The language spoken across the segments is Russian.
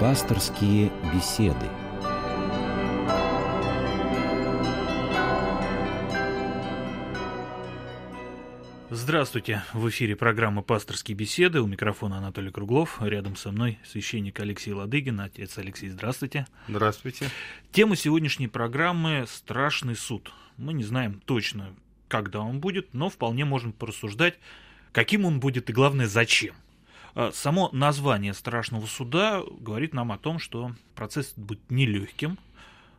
Пасторские беседы. Здравствуйте! В эфире программа «Пасторские беседы». У микрофона Анатолий Круглов. Рядом со мной священник Алексей Ладыгин. Отец Алексей, здравствуйте. Здравствуйте. Тема сегодняшней программы – «Страшный суд». Мы не знаем точно, когда он будет, но вполне можем порассуждать, каким он будет и, главное, зачем. А, само название страшного суда говорит нам о том, что процесс будет нелегким,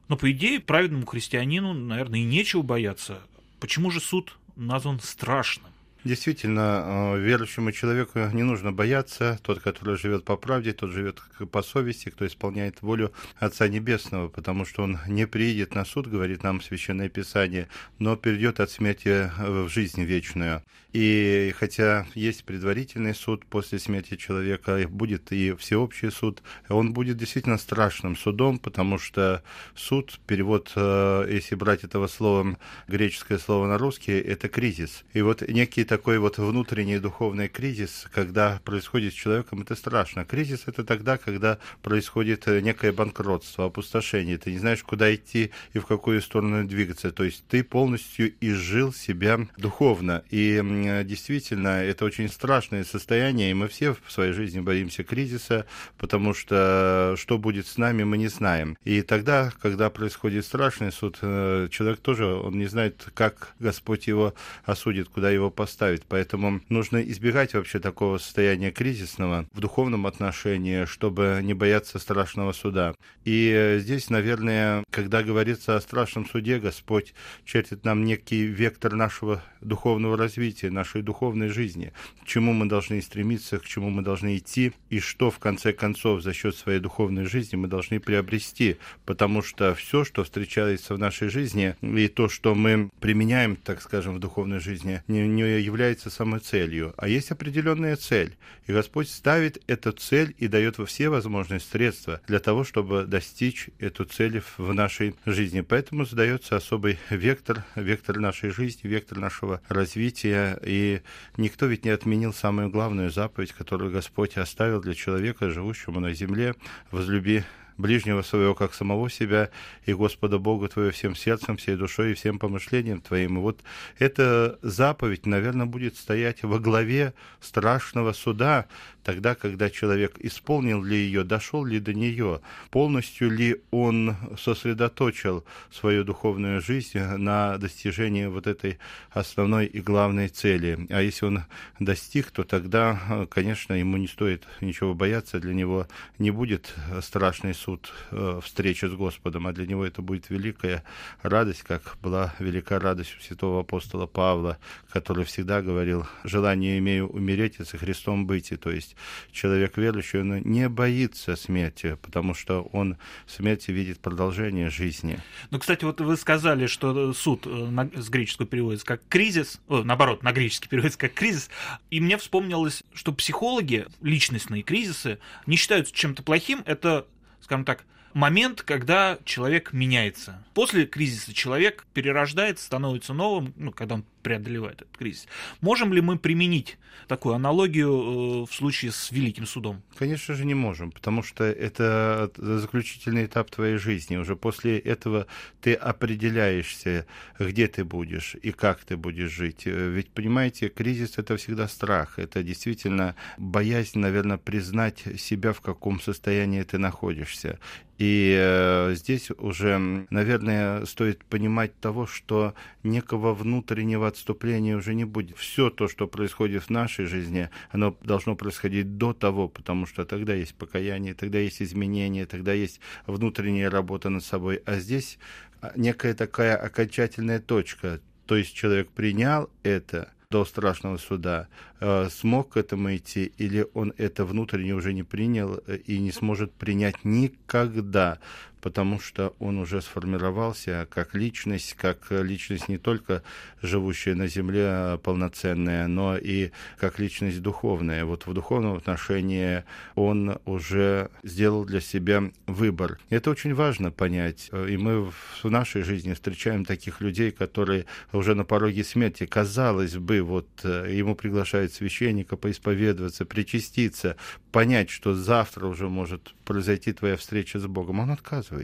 но, по идее, праведному христианину, наверное, и нечего бояться. Почему же суд назван страшным? Действительно, э, верующему человеку не нужно бояться. Тот, который живет по правде, тот живет по совести, кто исполняет волю Отца Небесного, потому что он не приедет на суд, говорит нам Священное Писание, но перейдет от смерти в жизнь вечную. И хотя есть предварительный суд после смерти человека, будет и всеобщий суд, он будет действительно страшным судом, потому что суд, перевод, э, если брать этого слова, греческое слово на русский, это кризис. И вот некий такой вот внутренний духовный кризис, когда происходит с человеком, это страшно. Кризис это тогда, когда происходит э, некое банкротство, опустошение. Ты не знаешь, куда идти и в какую сторону двигаться. То есть ты полностью изжил себя духовно. И действительно, это очень страшное состояние, и мы все в своей жизни боимся кризиса, потому что что будет с нами, мы не знаем. И тогда, когда происходит страшный суд, э, человек тоже, он не знает, как Господь его осудит, куда его поставит поставить. Поэтому нужно избегать вообще такого состояния кризисного в духовном отношении, чтобы не бояться страшного суда. И здесь, наверное, когда говорится о страшном суде, Господь чертит нам некий вектор нашего духовного развития, нашей духовной жизни, к чему мы должны стремиться, к чему мы должны идти, и что в конце концов за счет своей духовной жизни мы должны приобрести, потому что все, что встречается в нашей жизни, и то, что мы применяем, так скажем, в духовной жизни, не, не является самой целью, а есть определенная цель. И Господь ставит эту цель и дает все возможные средства для того, чтобы достичь эту цель в нашей жизни. Поэтому задается особый вектор, вектор нашей жизни, вектор нашего развития. И никто ведь не отменил самую главную заповедь, которую Господь оставил для человека, живущему на земле, возлюби ближнего своего, как самого себя, и Господа Бога твоего всем сердцем, всей душой и всем помышлением твоим. И вот эта заповедь, наверное, будет стоять во главе страшного суда, тогда, когда человек исполнил ли ее, дошел ли до нее, полностью ли он сосредоточил свою духовную жизнь на достижении вот этой основной и главной цели. А если он достиг, то тогда, конечно, ему не стоит ничего бояться, для него не будет страшный суд суд э, встречи с Господом, а для него это будет великая радость, как была велика радость у святого апостола Павла, который всегда говорил, желание имею умереть и со Христом быть. То есть человек верующий, он не боится смерти, потому что он в смерти видит продолжение жизни. Ну, кстати, вот вы сказали, что суд э, с греческого переводится как кризис, о, наоборот, на греческий переводится как кризис, и мне вспомнилось, что психологи, личностные кризисы, не считаются чем-то плохим, это скажем так, момент, когда человек меняется. После кризиса человек перерождается, становится новым, ну, когда он преодолевает этот кризис. Можем ли мы применить такую аналогию э, в случае с Великим судом? Конечно же не можем, потому что это заключительный этап твоей жизни. Уже после этого ты определяешься, где ты будешь и как ты будешь жить. Ведь, понимаете, кризис — это всегда страх. Это действительно боязнь, наверное, признать себя, в каком состоянии ты находишься. И э, здесь уже, наверное, стоит понимать того, что некого внутреннего отступления уже не будет. Все то, что происходит в нашей жизни, оно должно происходить до того, потому что тогда есть покаяние, тогда есть изменения, тогда есть внутренняя работа над собой. А здесь а, некая такая окончательная точка. То есть человек принял это, до страшного суда, э, смог к этому идти, или он это внутренне уже не принял э, и не сможет принять никогда, потому что он уже сформировался как личность, как личность не только живущая на земле а полноценная, но и как личность духовная. Вот в духовном отношении он уже сделал для себя выбор. Это очень важно понять. И мы в нашей жизни встречаем таких людей, которые уже на пороге смерти, казалось бы, вот э, ему приглашают священника поисповедоваться, причаститься, понять, что завтра уже может произойти твоя встреча с Богом. Он отказывается.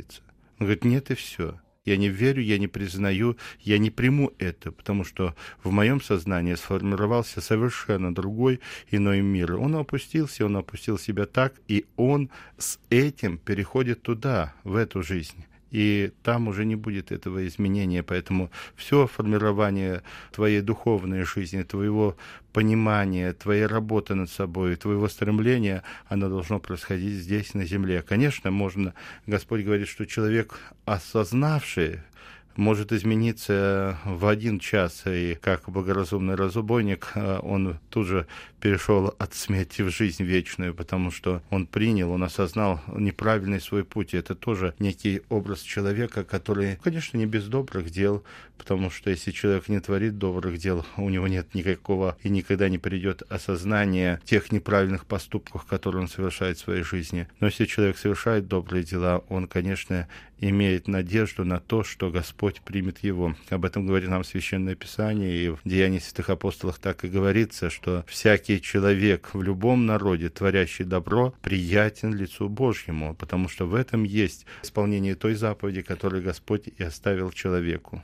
Он говорит, нет и все. Я не верю, я не признаю, я не приму это, потому что в моем сознании сформировался совершенно другой иной мир. Он опустился, он опустил себя так, и он с этим переходит туда, в эту жизнь и там уже не будет этого изменения. Поэтому все формирование твоей духовной жизни, твоего понимания, твоей работы над собой, твоего стремления, оно должно происходить здесь, на земле. Конечно, можно, Господь говорит, что человек, осознавший может измениться в один час, и как богоразумный разбойник, э, он тут же перешел от смерти в жизнь вечную, потому что он принял, он осознал неправильный свой путь. И это тоже некий образ человека, который, конечно, не без добрых дел, потому что если человек не творит добрых дел, у него нет никакого и никогда не придет осознания тех неправильных поступков, которые он совершает в своей жизни. Но если человек совершает добрые дела, он, конечно, имеет надежду на то, что Господь примет его. Об этом говорит нам Священное Писание, и в Деянии Святых Апостолов так и говорится, что всякий человек в любом народе, творящий добро, приятен лицу Божьему, потому что в этом есть исполнение той заповеди, которую Господь и оставил человеку.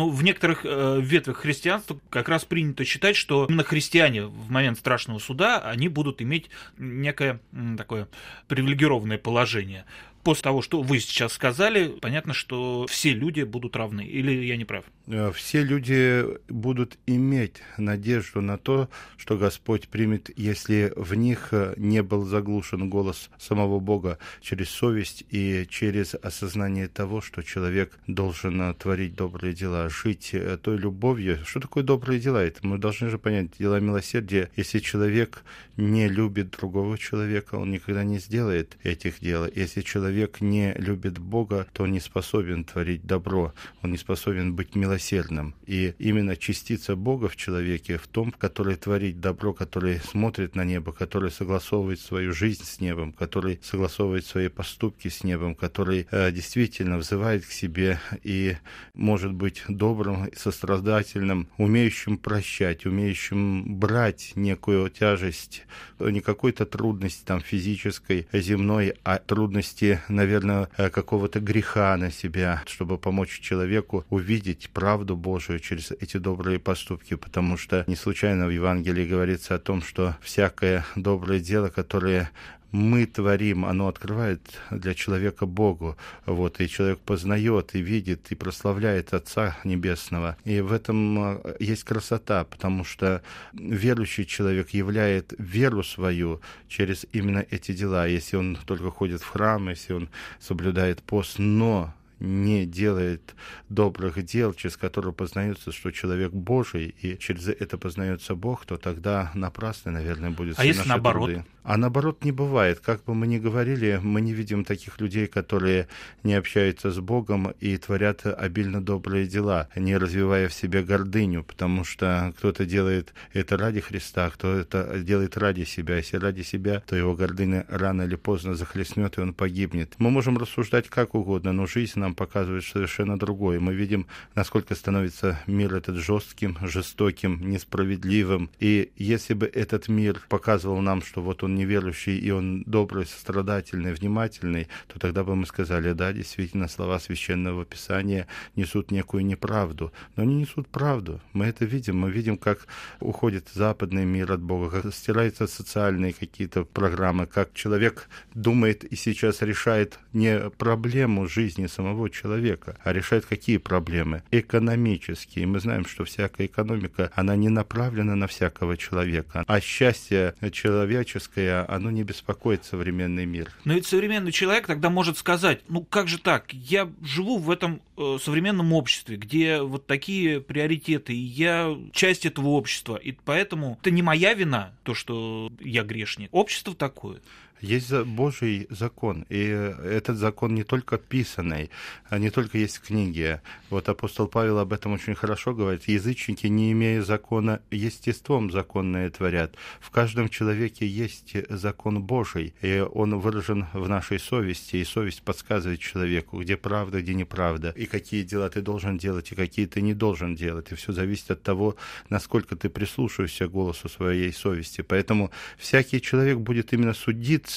Ну, в некоторых э, ветвях христианства как раз принято считать, что именно христиане в момент страшного суда, они будут иметь некое такое привилегированное положение после того, что вы сейчас сказали, понятно, что все люди будут равны. Или я не прав? Э, все люди будут иметь надежду на то, что Господь примет, если в них э, не был заглушен голос самого Бога через совесть и через осознание того, что человек должен э, творить добрые дела, жить той любовью. Что такое добрые дела? Это мы должны же понять. Дела милосердия. Если человек не любит другого человека, он никогда не сделает этих дел. Если человек человек не любит Бога, то он не способен творить добро, он не способен быть милосердным. И именно частица Бога в человеке, в том, который творит добро, который смотрит на небо, который согласовывает свою жизнь с небом, который согласовывает свои поступки с небом, который э, действительно взывает к себе и может быть добрым, сострадательным, умеющим прощать, умеющим брать некую тяжесть, не какой-то трудности там физической, земной, а трудности наверное, э, какого-то греха на себя, чтобы помочь человеку увидеть правду Божию через эти добрые поступки, потому что не случайно в Евангелии говорится о том, что всякое доброе дело, которое мы творим, оно открывает для человека Богу. Вот, и человек познает, и видит, и прославляет Отца Небесного. И в этом э, есть красота, потому что верующий человек являет веру свою через именно эти дела. Если он только ходит в храм, если он соблюдает пост, но не делает добрых дел, через которые познается, что человек Божий, и через это познается Бог, то тогда напрасно, наверное, будет А если наоборот? Труды. А наоборот не бывает. Как бы мы ни говорили, мы не видим таких людей, которые не общаются с Богом и творят обильно добрые дела, не развивая в себе гордыню, потому что кто-то делает это ради Христа, кто это делает ради себя. Если ради себя, то его гордыня рано или поздно захлестнет, и он погибнет. Мы можем рассуждать как угодно, но жизнь нам показывает совершенно другое. Мы видим, насколько становится мир этот жестким, жестоким, несправедливым. И если бы этот мир показывал нам, что вот он неверующий, и он добрый, сострадательный, внимательный, то тогда бы мы сказали, да, действительно, слова Священного Писания несут некую неправду. Но они несут правду. Мы это видим. Мы видим, как уходит западный мир от Бога, как стираются социальные какие-то программы, как человек думает и сейчас решает не проблему жизни самого человека, а решает какие проблемы? Экономические. Мы знаем, что всякая экономика, она не направлена на всякого человека. А счастье человеческое оно не беспокоит современный мир. Но ведь современный человек тогда может сказать, ну как же так, я живу в этом э, современном обществе, где вот такие приоритеты, и я часть этого общества, и поэтому это не моя вина, то, что я грешник. Общество такое. Есть Божий закон, и этот закон не только писанный, а не только есть в книге. Вот апостол Павел об этом очень хорошо говорит. Язычники, не имея закона, естеством законное творят. В каждом человеке есть закон Божий, и он выражен в нашей совести, и совесть подсказывает человеку, где правда, где неправда, и какие дела ты должен делать, и какие ты не должен делать. И все зависит от того, насколько ты прислушаешься к голосу своей совести. Поэтому всякий человек будет именно судиться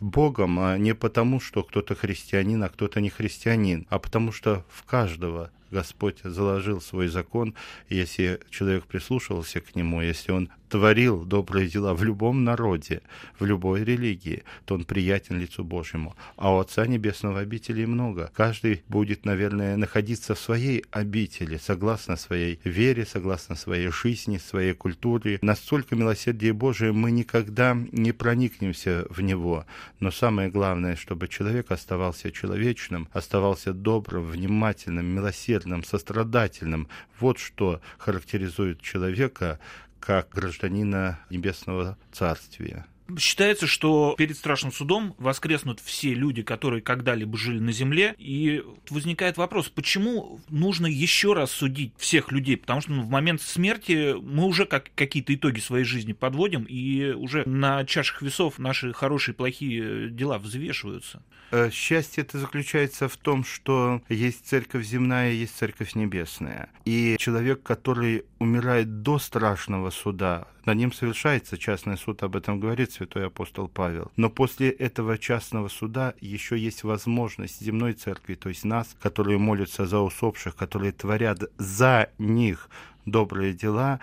Богом а не потому, что кто-то христианин, а кто-то не христианин, а потому что в каждого Господь заложил свой закон, если человек прислушивался к нему, если он творил добрые дела в любом народе, в любой религии, то он приятен лицу Божьему. А у Отца Небесного обителей много. Каждый будет, наверное, находиться в своей обители, согласно своей вере, согласно своей жизни, своей культуре. Настолько милосердие Божие мы никогда не проникнемся в него. Но самое главное, чтобы человек оставался человечным, оставался добрым, внимательным, милосердным, сострадательным. Вот что характеризует человека, как гражданина Небесного Царствия. Считается, что перед страшным судом воскреснут все люди, которые когда-либо жили на земле, и возникает вопрос, почему нужно еще раз судить всех людей, потому что ну, в момент смерти мы уже как, какие-то итоги своей жизни подводим, и уже на чашах весов наши хорошие и плохие дела взвешиваются. Э, счастье это заключается в том, что есть церковь земная, есть церковь небесная. И человек, который умирает до страшного суда, над ним совершается частный суд, об этом говорит святой апостол Павел. Но после этого частного суда еще есть возможность земной церкви, то есть нас, которые молятся за усопших, которые творят за них добрые дела,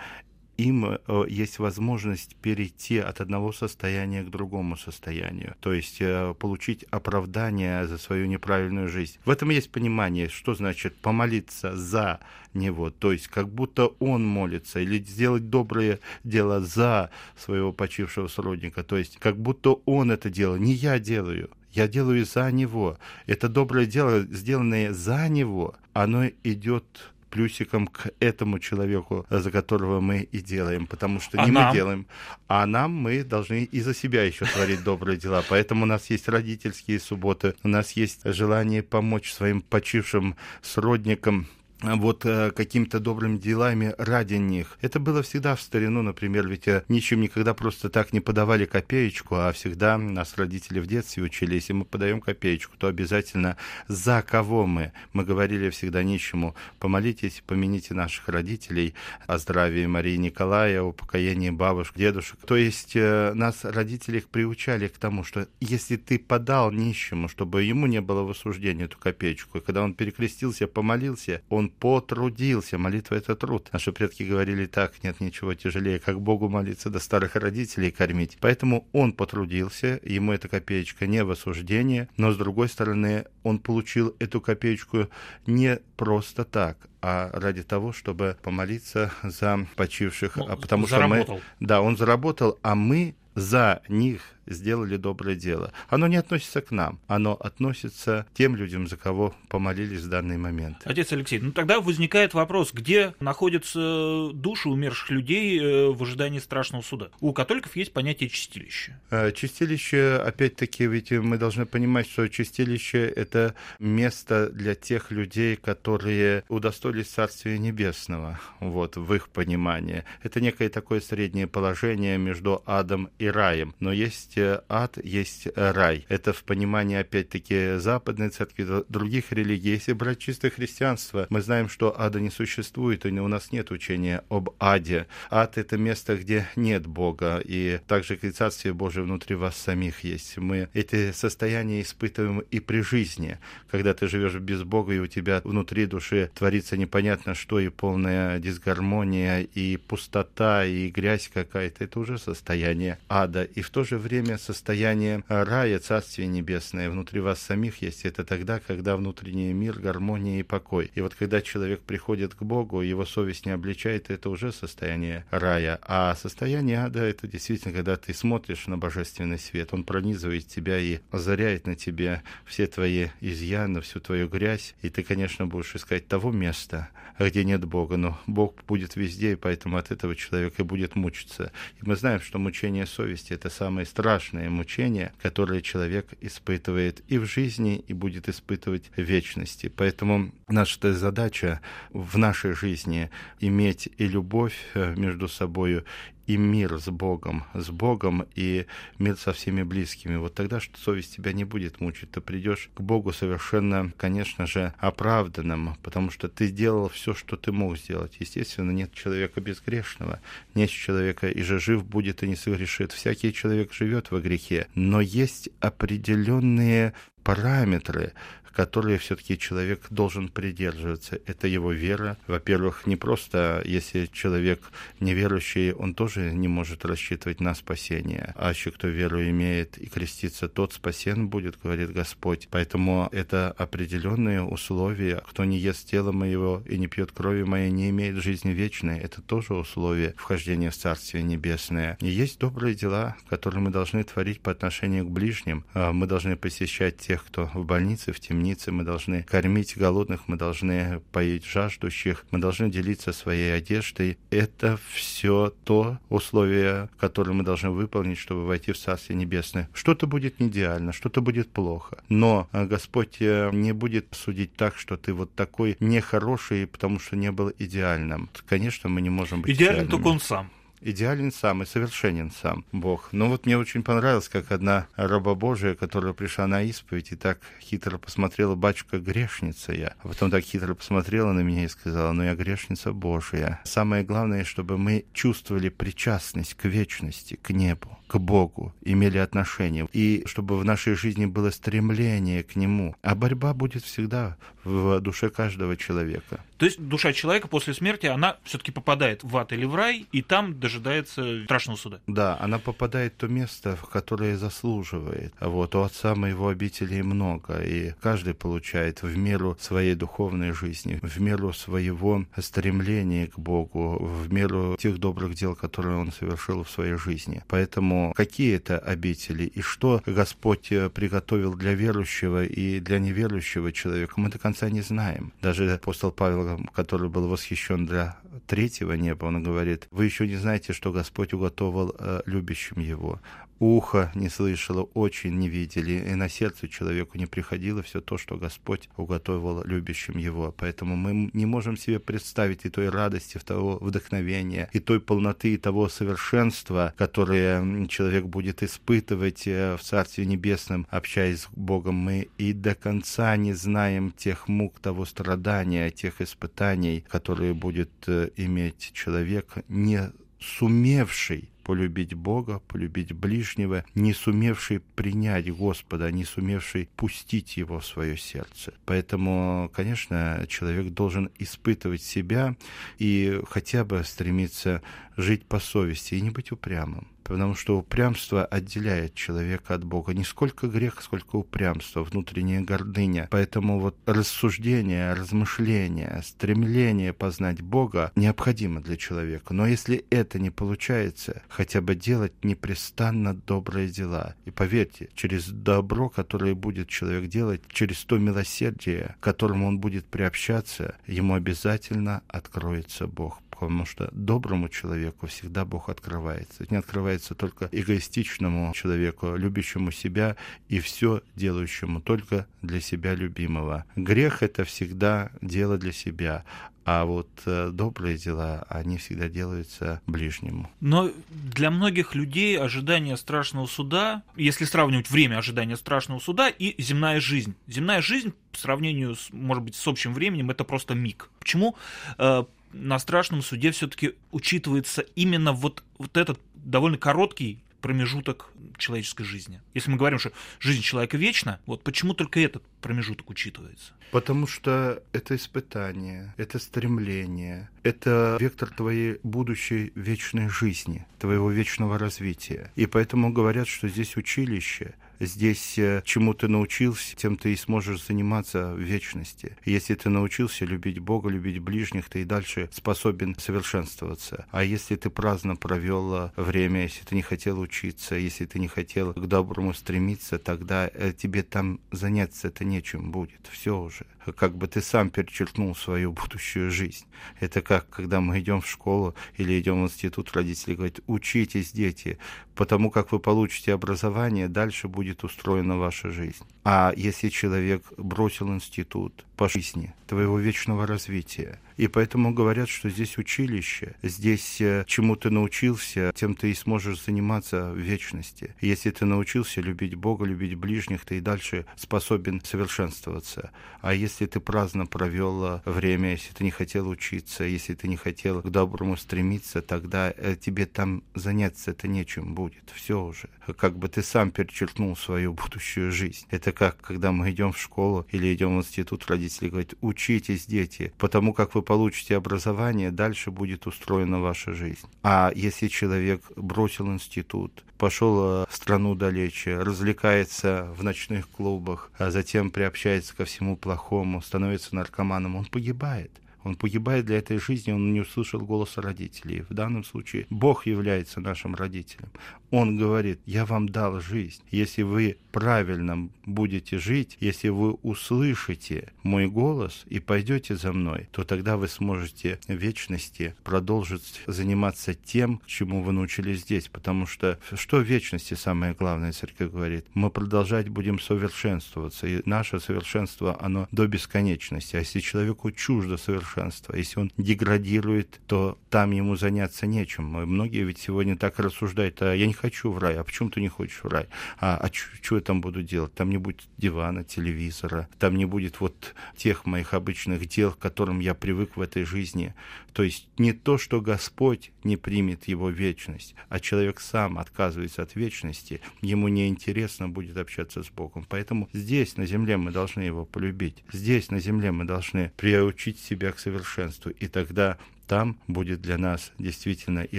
им э, есть возможность перейти от одного состояния к другому состоянию, то есть э, получить оправдание за свою неправильную жизнь. В этом есть понимание, что значит помолиться за него, то есть как будто он молится, или сделать доброе дело за своего почившего сродника, то есть как будто он это делал, не я делаю, я делаю за него. Это доброе дело, сделанное за него, оно идет плюсиком к этому человеку, за которого мы и делаем, потому что а не нам? мы делаем, а нам мы должны и за себя еще творить добрые дела. Поэтому у нас есть родительские субботы, у нас есть желание помочь своим почившим сродникам вот э, какими-то добрыми делами ради них. Это было всегда в старину, например, ведь э, ничем никогда просто так не подавали копеечку, а всегда нас родители в детстве учили, если мы подаем копеечку, то обязательно за кого мы. Мы говорили всегда нищему, помолитесь, помяните наших родителей о здравии Марии Николая, о упокоении бабушек, дедушек. То есть э, нас родители приучали к тому, что если ты подал нищему, чтобы ему не было в осуждении эту копеечку, и когда он перекрестился, помолился, он потрудился. Молитва — это труд. Наши предки говорили так, нет ничего тяжелее, как Богу молиться, до старых родителей кормить. Поэтому он потрудился, ему эта копеечка не в осуждение, но, с другой стороны, он получил эту копеечку не просто так, а ради того, чтобы помолиться за почивших, ну, а потому заработал. что мы, да, он заработал, а мы за них сделали доброе дело. Оно не относится к нам, оно относится к тем людям, за кого помолились в данный момент. Отец Алексей, ну тогда возникает вопрос, где находятся души умерших людей э, в ожидании страшного суда? У католиков есть понятие чистилища. Э, чистилище, опять-таки, ведь мы должны понимать, что чистилище — это место для тех людей, которые удостоились Царствия Небесного, вот, в их понимании. Это некое такое среднее положение между адом и раем. Но есть есть э, ад, есть э, рай. Это в понимании, опять-таки, западной церкви, других религий. Если брать чистое христианство, мы знаем, что ада не существует, и у нас нет учения об аде. Ад — это место, где нет Бога, и также и Царствие Божие внутри вас самих есть. Мы эти состояния испытываем и при жизни, когда ты живешь без Бога, и у тебя внутри души творится непонятно что, и полная дисгармония, и пустота, и грязь какая-то. Это уже состояние ада. И в то же время время состояние рая, Царствие Небесное внутри вас самих есть. Это тогда, когда внутренний мир, гармония и покой. И вот когда человек приходит к Богу, его совесть не обличает, это уже состояние рая. А состояние ада — это действительно, когда ты смотришь на божественный свет, он пронизывает тебя и озаряет на тебе все твои изъяны, всю твою грязь. И ты, конечно, будешь искать того места, где нет Бога. Но Бог будет везде, и поэтому от этого человек и будет мучиться. И мы знаем, что мучение совести — это самое страшное страшное мучение, которое человек испытывает и в жизни, и будет испытывать в вечности. Поэтому наша задача в нашей жизни иметь и любовь э, между собой, и мир с Богом, с Богом и мир со всеми близкими. Вот тогда что совесть тебя не будет мучить. Ты придешь к Богу совершенно, конечно же, оправданным, потому что ты сделал все, что ты мог сделать. Естественно, нет человека безгрешного, нет человека и же жив будет и не согрешит. Всякий человек живет во грехе, но есть определенные параметры, которые все-таки человек должен придерживаться. Это его вера. Во-первых, не просто, если человек неверующий, он тоже не может рассчитывать на спасение. А еще кто веру имеет и крестится, тот спасен будет, говорит Господь. Поэтому это определенные условия. Кто не ест тела моего и не пьет крови моей, не имеет жизни вечной. Это тоже условие вхождения в Царствие Небесное. И есть добрые дела, которые мы должны творить по отношению к ближним. А мы должны посещать тех, кто в больнице, в темнице, темнице, мы должны кормить голодных, мы должны поить жаждущих, мы должны делиться своей одеждой. Это все то условие, которое мы должны выполнить, чтобы войти в Царствие Небесное. Что-то будет не идеально, что-то будет плохо, но а, Господь э, не будет судить так, что ты вот такой нехороший, потому что не был идеальным. Конечно, мы не можем быть Идеален только он сам идеален сам и совершенен сам Бог. Но вот мне очень понравилось, как одна раба Божия, которая пришла на исповедь и так хитро посмотрела, батюшка, грешница я. А потом так хитро посмотрела на меня и сказала, ну я грешница Божия. Самое главное, чтобы мы чувствовали причастность к вечности, к небу к Богу, имели отношение, и чтобы в нашей жизни было стремление к Нему. А борьба будет всегда в душе каждого человека. То есть душа человека после смерти, она все-таки попадает в ад или в рай, и там дожидается страшного суда. Да, она попадает в то место, в которое заслуживает. Вот у Отца моего обителей много, и каждый получает в меру своей духовной жизни, в меру своего стремления к Богу, в меру тех добрых дел, которые он совершил в своей жизни. Поэтому какие это обители и что Господь э, приготовил для верующего и для неверующего человека, мы до конца не знаем. Даже апостол Павел который был восхищен для третьего неба, он говорит, вы еще не знаете, что Господь уготовил э, любящим его ухо не слышало, очень не видели, и на сердце человеку не приходило все то, что Господь уготовил любящим его. Поэтому мы не можем себе представить и той радости, того вдохновения, и той полноты, и того совершенства, которое человек будет испытывать э, в Царстве Небесном, общаясь с Богом. Мы и до конца не знаем тех мук, того страдания, тех испытаний, которые будет э, иметь человек, не сумевший полюбить Бога, полюбить ближнего, не сумевший принять Господа, не сумевший пустить Его в свое сердце. Поэтому, конечно, человек должен испытывать себя и хотя бы стремиться жить по совести и не быть упрямым потому что упрямство отделяет человека от Бога. Не сколько грех, сколько упрямство, внутренняя гордыня. Поэтому вот рассуждение, размышление, стремление познать Бога необходимо для человека. Но если это не получается, хотя бы делать непрестанно добрые дела. И поверьте, через добро, которое будет человек делать, через то милосердие, к которому он будет приобщаться, ему обязательно откроется Бог потому что доброму человеку всегда Бог открывается. Не открывается только эгоистичному человеку, любящему себя и все делающему только для себя любимого. Грех — это всегда дело для себя, а вот э, добрые дела, они всегда делаются ближнему. Но для многих людей ожидание страшного суда, если сравнивать время ожидания страшного суда и земная жизнь. Земная жизнь по сравнению, с, может быть, с общим временем, это просто миг. Почему э, на страшном суде все-таки учитывается именно вот, вот этот довольно короткий промежуток человеческой жизни. Если мы говорим, что жизнь человека вечна, вот почему только этот промежуток учитывается? Потому что это испытание, это стремление, это вектор твоей будущей вечной жизни, твоего вечного развития. И поэтому говорят, что здесь училище, здесь э, чему ты научился, тем ты и сможешь заниматься в вечности. Если ты научился любить Бога, любить ближних, ты и дальше способен совершенствоваться. А если ты праздно провел э, время, если ты не хотел учиться, если ты не хотел к доброму стремиться, тогда э, тебе там заняться это нечем будет. Все уже. Как бы ты сам перечеркнул свою будущую жизнь. Это как, когда мы идем в школу или идем в институт, родители говорят, учитесь, дети, потому как вы получите образование, дальше будет устроена ваша жизнь. А если человек бросил институт по жизни, твоего вечного развития, и поэтому говорят, что здесь училище, здесь э, чему ты научился, тем ты и сможешь заниматься в вечности. Если ты научился любить Бога, любить ближних, ты и дальше способен совершенствоваться. А если ты праздно провел э, время, если ты не хотел учиться, если ты не хотел к доброму стремиться, тогда э, тебе там заняться это нечем будет. Все уже. Как бы ты сам перечеркнул свою будущую жизнь. Это как, когда мы идем в школу или идем в институт, родители говорят, учитесь, дети, потому как вы получите образование, дальше будет устроена ваша жизнь. А если человек бросил институт, пошел э, в страну далече, развлекается в ночных клубах, а затем приобщается ко всему плохому, становится наркоманом, он погибает. Он погибает для этой жизни, он не услышал голоса родителей. В данном случае Бог является нашим родителем. Он говорит, я вам дал жизнь. Если вы правильно будете жить, если вы услышите мой голос и пойдете за мной, то тогда вы сможете в вечности продолжить заниматься тем, чему вы научились здесь. Потому что что в вечности самое главное, церковь говорит? Мы продолжать будем совершенствоваться. И наше совершенство, оно до бесконечности. А если человеку чуждо совершенство, если он деградирует, то там ему заняться нечем. Многие ведь сегодня так рассуждают, а я не хочу в рай, а почему ты не хочешь в рай? А, а что я там буду делать? Там не будет дивана, телевизора, там не будет вот тех моих обычных дел, к которым я привык в этой жизни. То есть не то, что Господь не примет его вечность, а человек сам отказывается от вечности, ему неинтересно будет общаться с Богом. Поэтому здесь, на земле, мы должны его полюбить. Здесь, на земле, мы должны приучить себя к совершенству. И тогда там будет для нас действительно и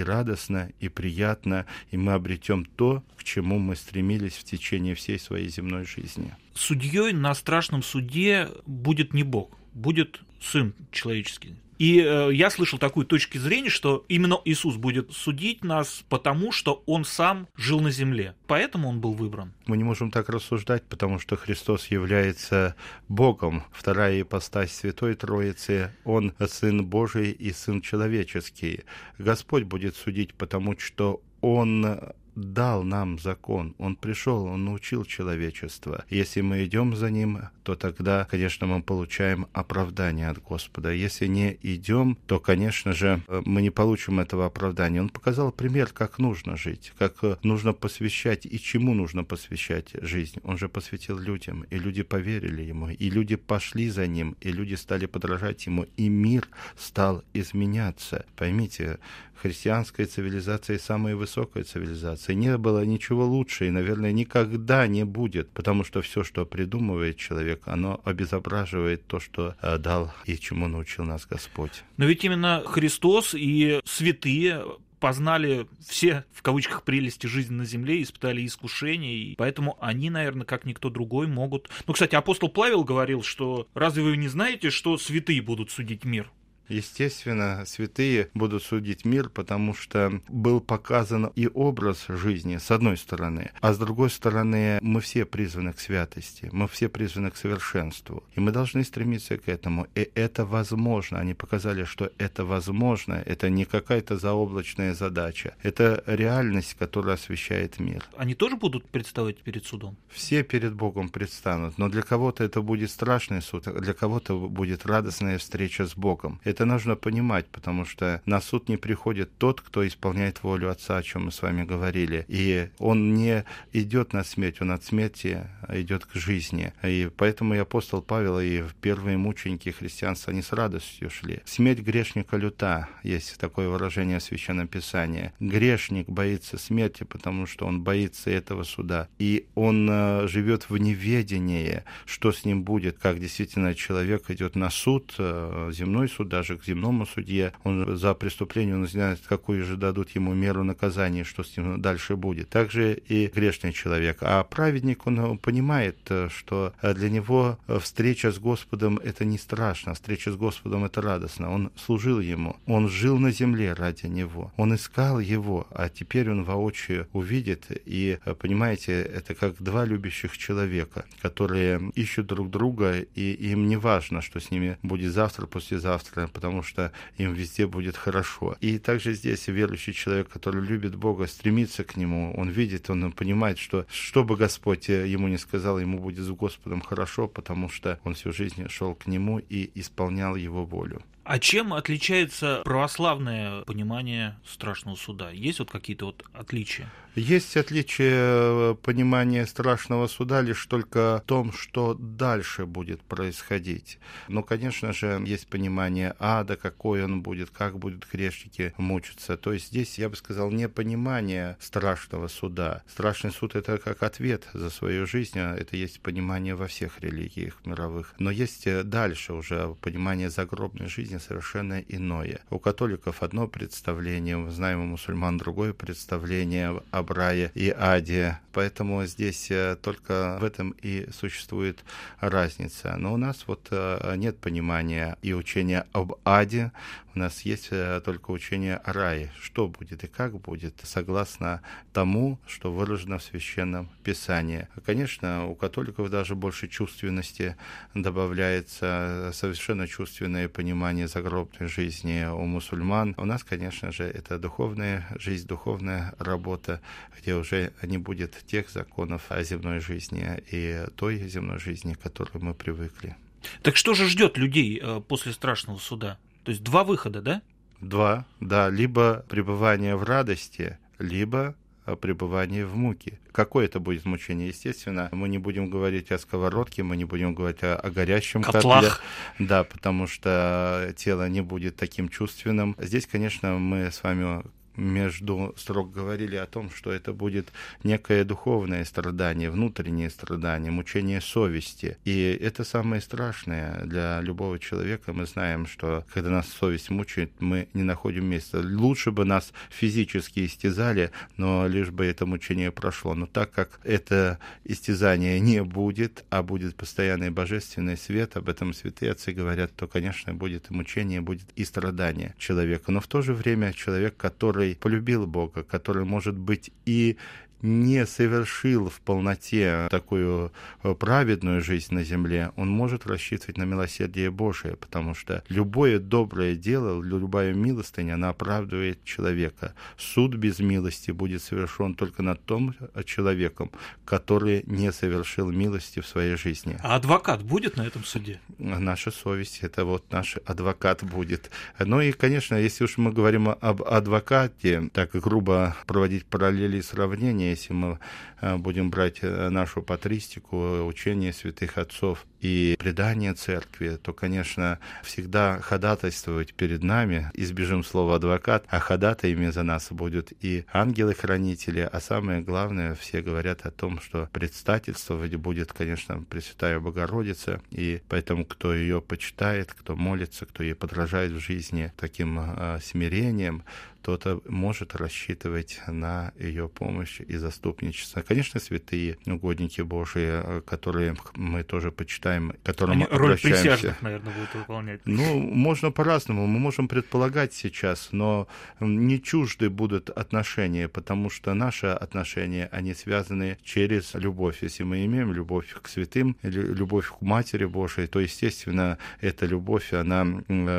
радостно, и приятно, и мы обретем то, к чему мы стремились в течение всей своей земной жизни. Судьей на страшном суде будет не Бог, будет Сын человеческий. И э, я слышал такую точку зрения, что именно Иисус будет судить нас, потому что Он сам жил на земле. Поэтому Он был выбран. Мы не можем так рассуждать, потому что Христос является Богом. Вторая ипостась Святой Троицы. Он Сын Божий и Сын человеческий. Господь будет судить, потому что Он дал нам закон, Он пришел, Он научил человечество. Если мы идем за Ним, то тогда, конечно, мы получаем оправдание от Господа. Если не идем, то, конечно же, мы не получим этого оправдания. Он показал пример, как нужно жить, как нужно посвящать и чему нужно посвящать жизнь. Он же посвятил людям, и люди поверили Ему, и люди пошли за Ним, и люди стали подражать Ему, и мир стал изменяться. Поймите, христианская цивилизация самая высокая цивилизация. Не было ничего лучше и, наверное, никогда не будет, потому что все, что придумывает человек, оно обезображивает то, что э, дал и чему научил нас Господь. Но ведь именно Христос и святые познали все, в кавычках, прелести жизни на земле, испытали искушения, и поэтому они, наверное, как никто другой могут... Ну, кстати, апостол Павел говорил, что разве вы не знаете, что святые будут судить мир? Естественно, святые будут судить мир, потому что был показан и образ жизни, с одной стороны, а с другой стороны, мы все призваны к святости, мы все призваны к совершенству, и мы должны стремиться к этому, и это возможно. Они показали, что это возможно, это не какая-то заоблачная задача, это реальность, которая освещает мир. Они тоже будут представать перед судом? Все перед Богом предстанут, но для кого-то это будет страшный суд, а для кого-то будет радостная встреча с Богом. Это нужно понимать, потому что на суд не приходит тот, кто исполняет волю Отца, о чем мы с вами говорили. И он не идет на смерть, он от смерти идет к жизни. И поэтому и апостол Павел, и первые мученики христианства, они с радостью шли. Смерть грешника люта, есть такое выражение в Священном Писании. Грешник боится смерти, потому что он боится этого суда. И он э, живет в неведении, что с ним будет, как действительно человек идет на суд, э, земной суд даже, даже к земному судье. Он за преступление, он знает, какую же дадут ему меру наказания, что с ним дальше будет. Также и грешный человек. А праведник, он понимает, что для него встреча с Господом – это не страшно, встреча с Господом – это радостно. Он служил ему, он жил на земле ради него, он искал его, а теперь он воочию увидит. И, понимаете, это как два любящих человека, которые ищут друг друга, и им не важно, что с ними будет завтра, послезавтра, потому что им везде будет хорошо. И также здесь верующий человек, который любит Бога, стремится к Нему, он видит, он понимает, что что бы Господь ему не сказал, ему будет с Господом хорошо, потому что он всю жизнь шел к Нему и исполнял Его волю. А чем отличается православное понимание страшного суда? Есть вот какие-то вот отличия? Есть отличие э, понимания страшного суда лишь только в том, что дальше будет происходить. Но, конечно же, есть понимание ада, какой он будет, как будут грешники мучиться. То есть здесь, я бы сказал, не понимание страшного суда. Страшный суд — это как ответ за свою жизнь, а это есть понимание во всех религиях мировых. Но есть э, дальше уже понимание загробной жизни совершенно иное. У католиков одно представление, мы знаем у мусульман другое представление об рае и аде. Поэтому здесь э, только в этом и существует разница. Но у нас вот э, нет понимания и учения об аде, у нас есть э, только учение о рае. Что будет и как будет, согласно тому, что выражено в Священном Писании. Конечно, у католиков даже больше чувственности добавляется, совершенно чувственное понимание загробной жизни у мусульман. У нас, конечно же, это духовная жизнь, духовная работа, где уже не будет тех законов о земной жизни и той земной жизни, к которой мы привыкли. Так что же ждет людей э, после страшного суда? То есть два выхода, да? Два, да. Либо пребывание в радости, либо пребывание в муке. Какое это будет мучение? Естественно, мы не будем говорить о сковородке, мы не будем говорить о, о горящем Котлах. котле. Да, потому что тело не будет таким чувственным. Здесь, конечно, мы с вами между строк говорили о том, что это будет некое духовное страдание, внутреннее страдание, мучение совести. И это самое страшное для любого человека. Мы знаем, что когда нас совесть мучает, мы не находим места. Лучше бы нас физически истязали, но лишь бы это мучение прошло. Но так как это истязание не будет, а будет постоянный божественный свет, об этом святые отцы говорят, то, конечно, будет и мучение, будет и страдание человека. Но в то же время человек, который который полюбил Бога, который, может быть, и не совершил в полноте такую э, праведную жизнь на земле, он может рассчитывать на милосердие Божие, потому что любое доброе дело, любая милостыня, она оправдывает человека. Суд без милости будет совершен только над том человеком, который не совершил милости в своей жизни. А адвокат будет на этом суде? Наша совесть, это вот наш адвокат будет. Ну и, конечно, если уж мы говорим об адвокате, так грубо проводить параллели и сравнения, если мы э, будем брать э, нашу патристику, учение святых отцов и предание церкви, то, конечно, всегда ходатайствовать перед нами, избежим слова адвокат, а ходатаями за нас будут и ангелы-хранители, а самое главное, все говорят о том, что предстательствовать будет, конечно, Пресвятая Богородица, и поэтому, кто ее почитает, кто молится, кто ей подражает в жизни таким э, смирением, кто-то может рассчитывать на ее помощь и заступничество. Конечно, святые угодники Божии, которые мы тоже почитаем, которым Они роль присяжных, наверное, будут выполнять. Ну, можно по-разному. Мы можем предполагать сейчас, но не чужды будут отношения, потому что наши отношения, они связаны через любовь. Если мы имеем любовь к святым, любовь к Матери Божией, то, естественно, эта любовь, она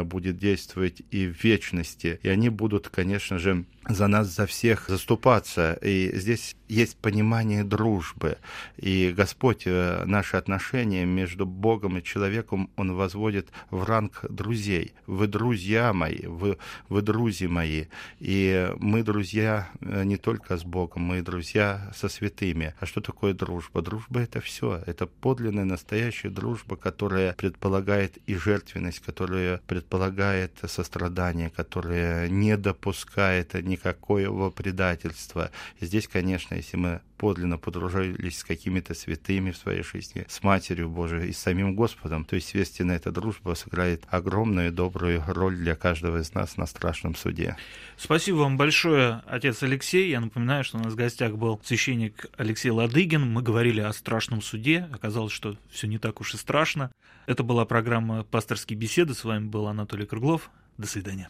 будет действовать и в вечности. И они будут, конечно, конечно же, за нас, за всех заступаться. И здесь есть понимание дружбы. И Господь э, наши отношения между Богом и человеком, Он возводит в ранг друзей. Вы друзья мои, вы, вы друзья мои. И мы друзья э, не только с Богом, мы друзья со святыми. А что такое дружба? Дружба — это все. Это подлинная, настоящая дружба, которая предполагает и жертвенность, которая предполагает сострадание, которая не допускает ни никакого предательства. Здесь, конечно, если мы подлинно подружились с какими-то святыми в своей жизни, с Матерью Божией и с самим Господом, то естественно, эта дружба сыграет огромную добрую роль для каждого из нас на страшном суде. Спасибо вам большое, отец Алексей. Я напоминаю, что у нас в гостях был священник Алексей Ладыгин. Мы говорили о страшном суде. Оказалось, что все не так уж и страшно. Это была программа «Пасторские беседы». С вами был Анатолий Круглов. До свидания.